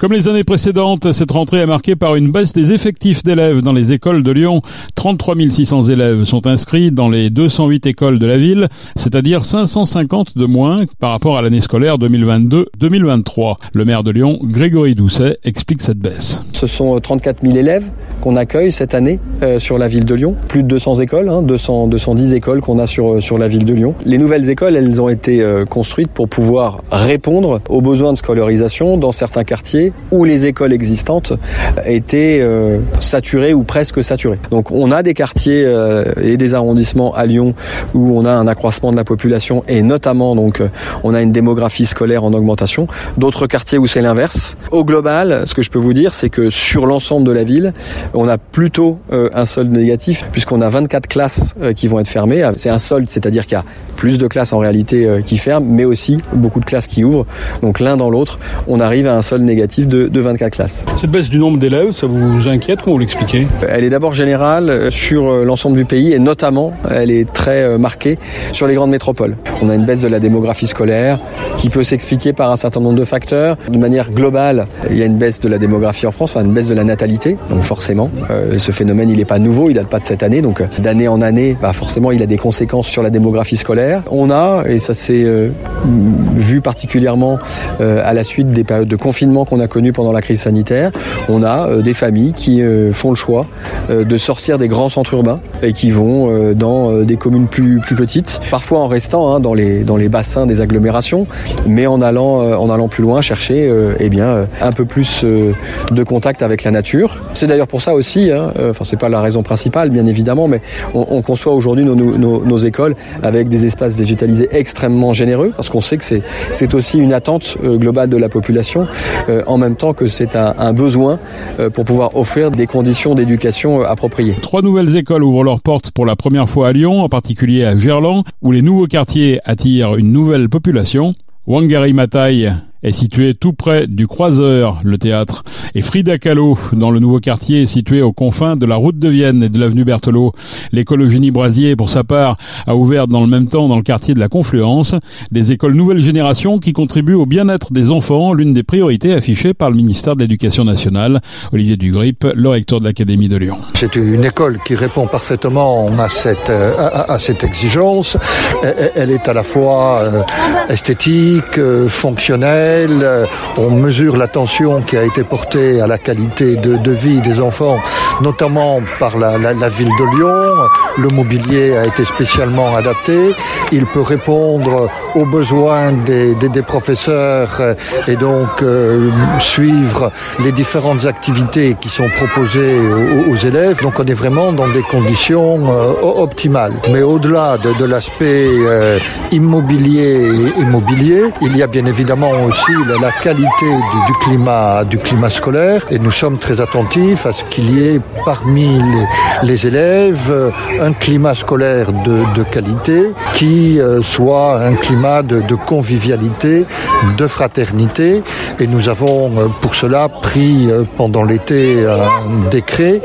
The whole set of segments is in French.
Comme les années précédentes, cette rentrée est marquée par une baisse des effectifs d'élèves dans les écoles de Lyon. 33 600 élèves sont inscrits dans les 208 écoles de la ville, c'est-à-dire 550 de moins par rapport à l'année scolaire 2022-2023. Le maire de Lyon, Grégory Doucet, explique cette baisse. Ce sont 34 000 élèves qu'on accueille cette année euh, sur la ville de Lyon. Plus de 200 écoles, 200, hein, 210 écoles qu'on a sur, euh, sur la ville de Lyon. Les nouvelles écoles, elles ont été euh, construites pour pouvoir répondre aux besoins de scolarisation dans certains quartiers où les écoles existantes étaient saturées ou presque saturées. Donc on a des quartiers et des arrondissements à Lyon où on a un accroissement de la population et notamment donc on a une démographie scolaire en augmentation. D'autres quartiers où c'est l'inverse. Au global, ce que je peux vous dire, c'est que sur l'ensemble de la ville, on a plutôt un solde négatif puisqu'on a 24 classes qui vont être fermées. C'est un solde, c'est-à-dire qu'il y a plus de classes en réalité euh, qui ferment, mais aussi beaucoup de classes qui ouvrent. Donc l'un dans l'autre, on arrive à un solde négatif de, de 24 classes. Cette baisse du nombre d'élèves, ça vous inquiète Comment vous l'expliquez Elle est d'abord générale euh, sur euh, l'ensemble du pays et notamment, elle est très marquée sur les grandes métropoles. On a une baisse de la démographie scolaire qui peut s'expliquer par un certain nombre de facteurs. De manière globale, il y a une baisse de la démographie en France, enfin une baisse de la natalité. Donc forcément, ce phénomène, il n'est pas nouveau, il date pas de cette année. Donc d'année en année, bah forcément, il a des conséquences sur la démographie scolaire. On a, et ça s'est euh, vu particulièrement euh, à la suite des périodes de confinement qu'on a connues pendant la crise sanitaire, on a euh, des familles qui font le choix de sortir des grands centres urbains et qui vont dans des communes plus, plus petites, parfois en restant hein, dans, les, bassins des agglomérations, mais en allant, en allant plus loin chercher eh bien, un peu plus de contact avec la nature. C'est d'ailleurs pour ça aussi, hein, enfin c'est pas la raison principale bien évidemment, mais on, conçoit aujourd'hui nos, écoles avec des espaces espace végétalisé extrêmement généreux, parce qu'on sait que c'est aussi une attente euh, globale de la population, euh, même temps que c'est un, besoin euh, pour pouvoir offrir des conditions d'éducation appropriées. Trois nouvelles écoles ouvrent leurs portes pour la première fois à Lyon, en particulier à Gerland, où les nouveaux quartiers attirent une nouvelle population. Wangari Matai est situé tout près du Croiseur, le théâtre, et Frida Kahlo, dans le nouveau quartier situé aux confins de la route de Vienne et de l'avenue Berthelot. L'école Eugénie Brasier, pour sa part, a ouvert dans le même temps dans le quartier de la Confluence des écoles nouvelle génération qui contribuent au bien-être des enfants, l'une des priorités affichées par le ministère de l'Éducation nationale. Olivier Dugrip, le recteur de l'Académie de Lyon. C'est une école qui répond parfaitement à cette, à, cette exigence. Elle est à la fois euh, esthétique, euh, fonctionnelle, euh, on mesure l'attention qui a été portée à la qualité de, vie des enfants, notamment par la, ville de Lyon. Le mobilier a été spécialement adapté. Il peut répondre aux besoins des, professeurs euh, et donc euh, suivre les différentes activités qui sont proposées aux, élèves. Donc on est vraiment dans des conditions optimales. Mais au-delà de, l'aspect immobilier et immobilier, il y a bien évidemment aussi la, qualité du, climat, du climat scolaire et nous sommes très attentifs à ce qu'il y ait parmi les, élèves euh, un climat scolaire de, qualité qui euh, soit un climat de, convivialité, de fraternité. Et nous avons euh, pour cela pris pendant l'été un décret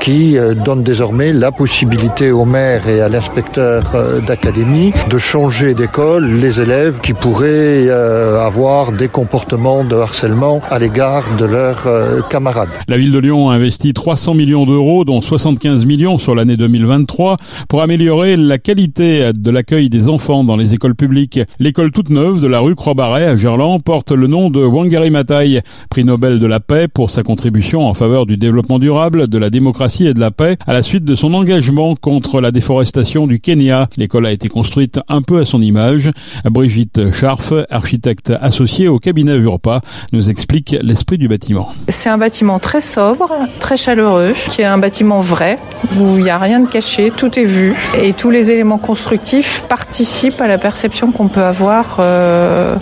qui donne désormais la possibilité au maire et à l'inspecteur d'académie de changer d'école les élèves qui pourraient avoir des comportements de harcèlement à l'égard de leurs euh, camarades. La ville de Lyon a investi 300 millions d'euros, dont 75 millions sur l'année 2023, pour améliorer la qualité de l'accueil des enfants dans les écoles publiques. L'école toute neuve de la rue Croix-Barret à Gerland porte le nom de Wangari Maathai, prix Nobel de la paix pour sa contribution en faveur du développement durable, de la démocratie et de la paix à la suite de son engagement contre la déforestation du Kenya. L'école a été construite un peu à son image. Brigitte Scharf, architecte associée au cabinet Urpa nous explique l'esprit du bâtiment. C'est un bâtiment très sobre, très chaleureux, qui est un bâtiment vrai, où il n'y a rien de caché, tout est vu, et tous les éléments constructifs participent à la perception qu'on peut avoir euh,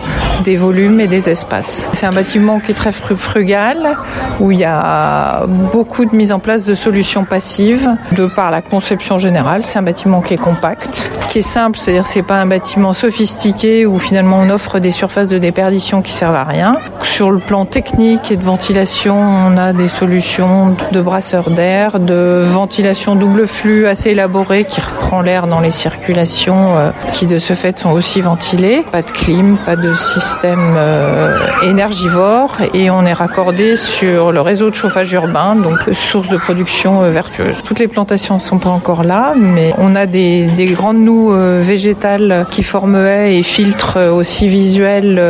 des volumes et des espaces. C'est un bâtiment qui est très frugal, où il y a beaucoup de mise en place de solutions passives, de par la conception générale. C'est un bâtiment qui est compact, qui est simple, c'est-à-dire c'est pas un bâtiment sophistiqué où finalement on offre des surfaces de déperdition qui servent à rien. Sur le plan technique et de ventilation, on a des solutions de brasseurs d'air, de ventilation double flux assez élaborée qui reprend l'air dans les circulations euh, qui de ce fait sont aussi ventilées. Pas de clim, pas de système euh, énergivore et on est raccordé sur le réseau de chauffage urbain, donc source de production euh, vertueuse. Toutes les plantations ne sont pas encore là, mais on a des, des grandes noues végétales qui forment haies et filtres aussi visuels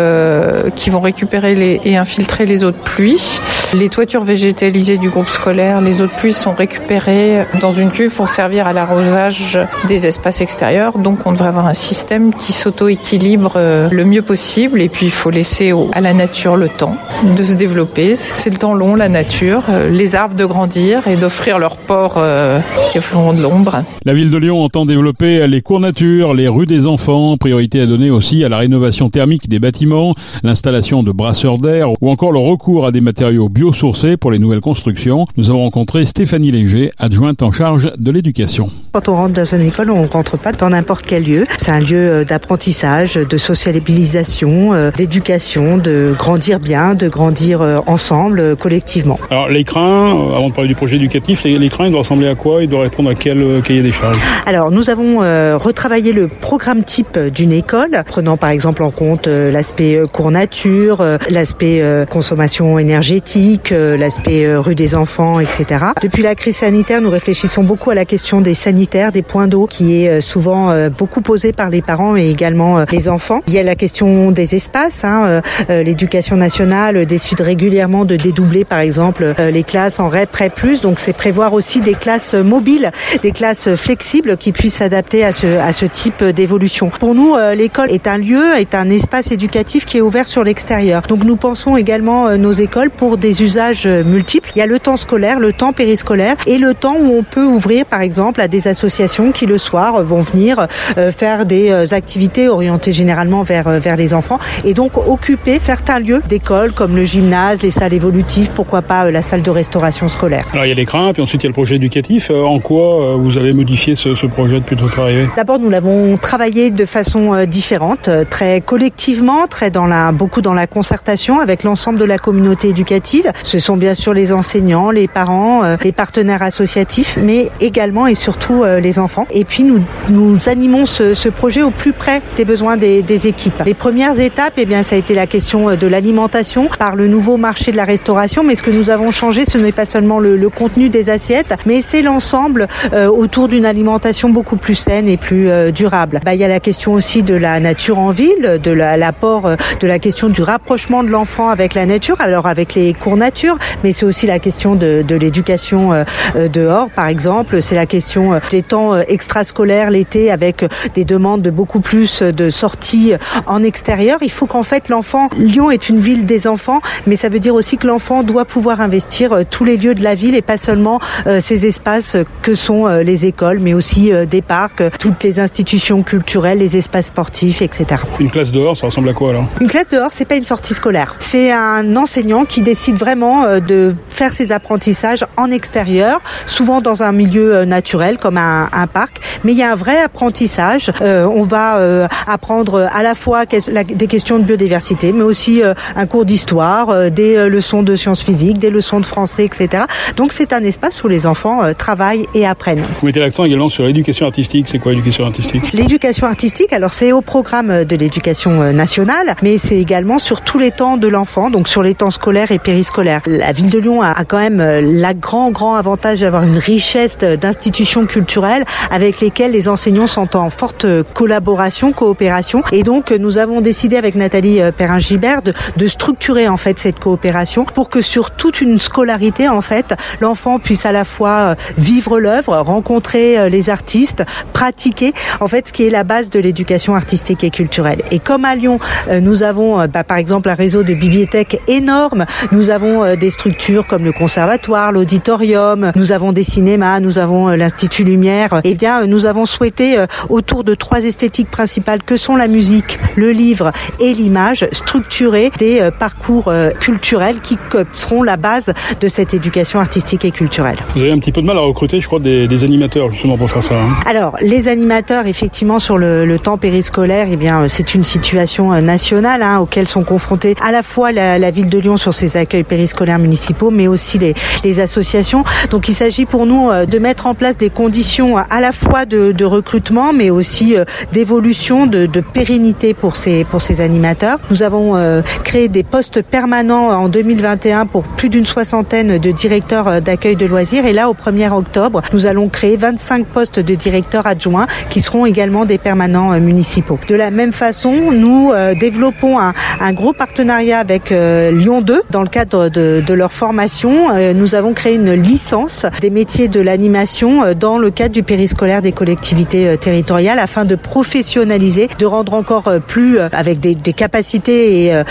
qui vont récupérer les, et infiltrer les eaux de pluie. Les toitures végétalisées du groupe scolaire, les eaux de pluie sont récupérées dans une cuve pour servir à l'arrosage des espaces extérieurs. Donc on devrait avoir un système qui s'auto-équilibre euh, le mieux possible. Et puis il faut laisser à la nature le temps de se développer. C'est le temps long, la nature, euh, les arbres de grandir et d'offrir leur port euh, qui offriront de l'ombre. La ville de Lyon entend développer les cours nature, les rues des enfants, priorité à donner aussi à la rénovation thermique des bâtiments, l'installation de brasseurs d'air ou encore le recours à des matériaux biosourcés pour les nouvelles constructions. Nous avons rencontré Stéphanie Léger, adjointe en charge de l'éducation. Quand on rentre dans une école, on rentre pas dans n'importe quel lieu. C'est un lieu euh, d'apprentissage, de socialisation, euh, d'éducation, de grandir bien, de grandir euh, ensemble, collectivement. Alors l'écran, avant de parler du projet éducatif, l'écran il doit ressembler à quoi? Il doit répondre à quel cahier des charges? Alors nous avons retravaillé le programme type d'une école, prenant par exemple en compte l'aspect nature, l'aspect consommation énergétique, l'aspect rue des enfants, etc. Depuis la crise sanitaire, nous réfléchissons beaucoup à la question des sanitaires, des points d'eau, qui est souvent beaucoup posée par les parents et également les enfants. Il y a la question des espaces. Hein, L'éducation nationale décide régulièrement de dédoubler, par exemple, les classes en REP. Donc c'est prévoir aussi des classes mobiles, des classes flexibles qui puissent s'adapter à ce, à ce type d'évolution. Pour nous, l'école est un lieu, est un espace éducatif qui est ouvert sur l'extérieur. Donc nous pensons également nos écoles pour des usages multiples. Il y a le temps scolaire, le temps périscolaire et le temps où on peut ouvrir, par exemple, à des associations qui le soir vont venir euh, faire des euh, activités orientées généralement vers, euh, vers les enfants et donc occuper certains lieux d'école comme le gymnase, les salles évolutives, pourquoi pas la salle de restauration scolaire. Alors il y a l'écran, puis ensuite il y a le projet éducatif. En quoi vous avez modifié ce, ce projet depuis votre arrivée? D'abord nous l'avons travaillé de façon différente, très collectivement, très dans la, beaucoup dans la concertation avec l'ensemble de la communauté éducative. Ce sont bien sûr les enseignants, les parents, les partenaires associatifs, mais également et surtout les enfants. Et puis nous, nous animons ce, projet au plus près des besoins des, équipes. Les premières étapes, eh bien, ça a été la question de l'alimentation par le nouveau marché de la restauration. Mais ce que nous avons changé, ce n'est pas seulement le, contenu des assiettes, mais c'est l'ensemble euh, autour d'une alimentation beaucoup plus saine et plus euh, durable. Bah, il y a la question aussi de la nature en ville, de l'apport la, de la question du rapprochement de l'enfant avec la nature, alors avec les cours nature, mais c'est aussi la question de, de l'éducation euh, dehors, par exemple. C'est la question des temps extrascolaires l'été avec des demandes de beaucoup plus de sorties en extérieur. Il faut qu'en fait l'enfant, Lyon est une ville des enfants, mais ça veut dire aussi que l'enfant doit pouvoir investir tous les lieux de la ville et pas seulement ces espaces que sont les écoles, mais aussi des parcs, toutes les institutions culturelles, les espaces sportifs, etc. Une classe dehors, ça ressemble à quoi alors? Une classe dehors, c'est pas une sortie scolaire. C'est un enseignant qui décide vraiment de faire ses apprentissages en extérieur, souvent dans un milieu naturel comme un, un parc, mais il y a un vrai apprentissage. Euh, on va euh, apprendre à la fois des questions de biodiversité, mais aussi euh, un cours d'histoire, euh, des leçons de sciences physiques, des leçons de français, etc. Donc c'est un espace où les enfants travaillent et apprennent. Vous mettez l'accent également sur l'éducation artistique? C'est quoi l'éducation artistique? L'éducation artistique, alors c'est au programme de l'éducation nationale, mais c'est également sur tous les temps de l'enfant, donc sur les temps scolaires et périscolaires. La ville de Lyon a, quand même la grand grand avantage d'avoir une richesse d'institutions culturelles avec lesquelles les enseignants sont en forte collaboration, coopération. Et donc, nous avons décidé avec Nathalie Perrin-Gibert de, structurer en fait cette coopération pour que sur toute une scolarité, en fait, l'enfant puisse à la fois vivre l'œuvre, rencontrer les artistes, pratiquer, en fait, ce qui est la base de l'éducation artistique et culturelle. Et comme à Lyon, nous avons, bah, par exemple, un réseau de bibliothèques énorme, nous avons avons des structures comme le conservatoire, l'auditorium, nous avons des cinémas, nous avons l'Institut Lumière. Eh bien, nous avons souhaité, autour de trois esthétiques principales que sont la musique, le livre et l'image, structurer des parcours culturels qui seront la base de cette éducation artistique et culturelle. Vous avez un petit peu de mal à recruter, je crois, des, des animateurs justement pour faire ça. Hein. Alors, les animateurs, effectivement, sur le, le temps périscolaire, eh bien, c'est une situation euh, nationale hein, auquel sont confrontés à la fois la, ville de Lyon sur ses accueils périscolaires municipaux, mais aussi les, associations. Donc, il s'agit pour nous euh, de mettre en place des conditions à la fois de, recrutement, mais aussi euh, d'évolution, de, pérennité pour ces pour ces animateurs. Nous avons créé des postes permanents en 2021 pour plus d'une soixantaine de directeurs d'accueil de loisirs. Et là, au 1er octobre, nous allons créer 25 postes de directeurs adjoints qui seront également des permanents euh, municipaux. De la même façon, nous euh, développons un, un, gros partenariat avec euh, Lyon 2 dans le cadre de, de leur formation. Nous avons créé une licence des métiers de l'animation dans le cadre du périscolaire des collectivités territoriales afin de professionnaliser, de rendre encore plus avec des, des capacités et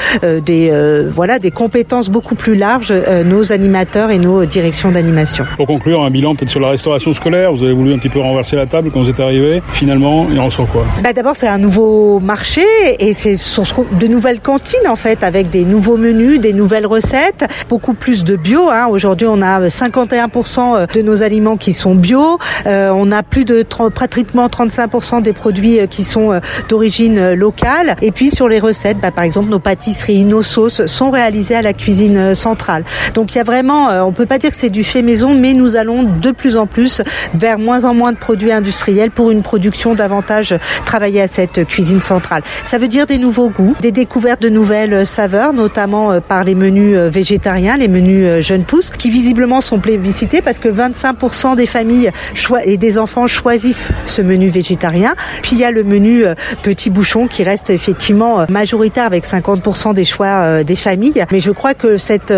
des voilà des compétences beaucoup plus larges nos animateurs et nos directions d'animation. Pour conclure, un bilan peut-être sur la restauration scolaire. Vous avez voulu un petit peu renverser la table quand vous êtes arrivé. Finalement, il en sort quoi? Bah D'abord, c'est un nouveau marché et c'est de nouvelles cantines en fait, avec des nouveaux menus, des nouvelles recettes, beaucoup plus de bio. Hein. Aujourd'hui, on a 51% de nos aliments qui sont bio. Euh, on a plus de pratiquement 35% des produits euh, qui sont euh, d'origine euh, locale. Et puis sur les recettes, bah, par exemple, nos pâtisseries, nos sauces sont réalisées à la cuisine centrale. Donc il y a vraiment, on peut pas dire que c'est du fait maison, mais nous allons de plus en plus vers moins en moins de produits industriels pour une production davantage travaillée à cette cuisine centrale. Ça veut dire des nouveaux goûts, des découvertes de nouvelles saveurs, notamment euh, par les menus euh, végétariens, les menus euh, jeunes pousses, qui visiblement sont plébiscités parce que 25% des familles et des enfants choisissent ce menu végétarien. Puis il y a le menu petit bouchon qui reste effectivement majoritaire avec 50% des choix des familles. Mais je crois que cette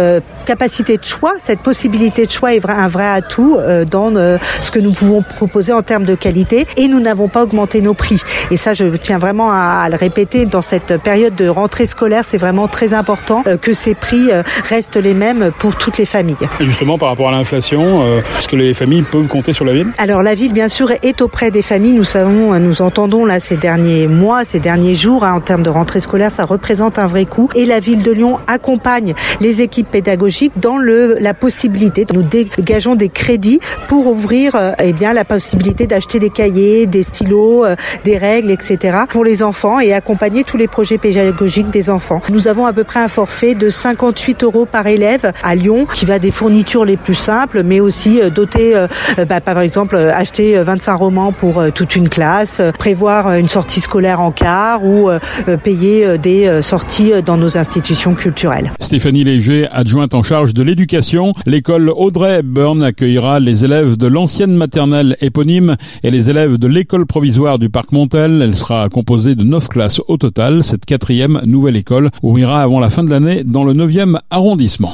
capacité de choix, cette possibilité de choix est un vrai atout dans ce que nous pouvons proposer en termes de qualité et nous n'avons pas augmenté nos prix. Et ça, je tiens vraiment à, le répéter dans cette période de rentrée scolaire, c'est vraiment très important euh, que ces prix euh, restent les mêmes pour toutes les familles. Et justement, par rapport à l'inflation, euh, est-ce que les familles peuvent compter sur la ville? Alors la ville, bien sûr, est auprès des familles. Nous savons, nous entendons là ces derniers mois, ces derniers jours, hein, en termes de rentrée scolaire, ça représente un vrai coût. Et la ville de Lyon accompagne les équipes pédagogiques dans le, la possibilité. Nous dégageons des crédits pour ouvrir eh bien la possibilité d'acheter des cahiers, des stylos, euh, des règles, etc. pour les enfants et accompagner tous les projets pédagogiques des enfants. Nous avons à peu près un forfait de 58 euros par élève à Lyon qui va des fournitures les plus simples, mais aussi euh, doter, euh, bah, par exemple, acheter 25 romans pour toute une classe, prévoir une sortie scolaire en car ou payer des sorties dans nos institutions culturelles. Stéphanie Léger, adjointe en charge de l'éducation, l'école Audrey Burn accueillera les élèves de l'ancienne maternelle éponyme et les élèves de l'école provisoire du parc Montel. Elle sera composée de neuf classes au total. Cette quatrième nouvelle école ouvrira avant la fin de l'année dans le 9e arrondissement.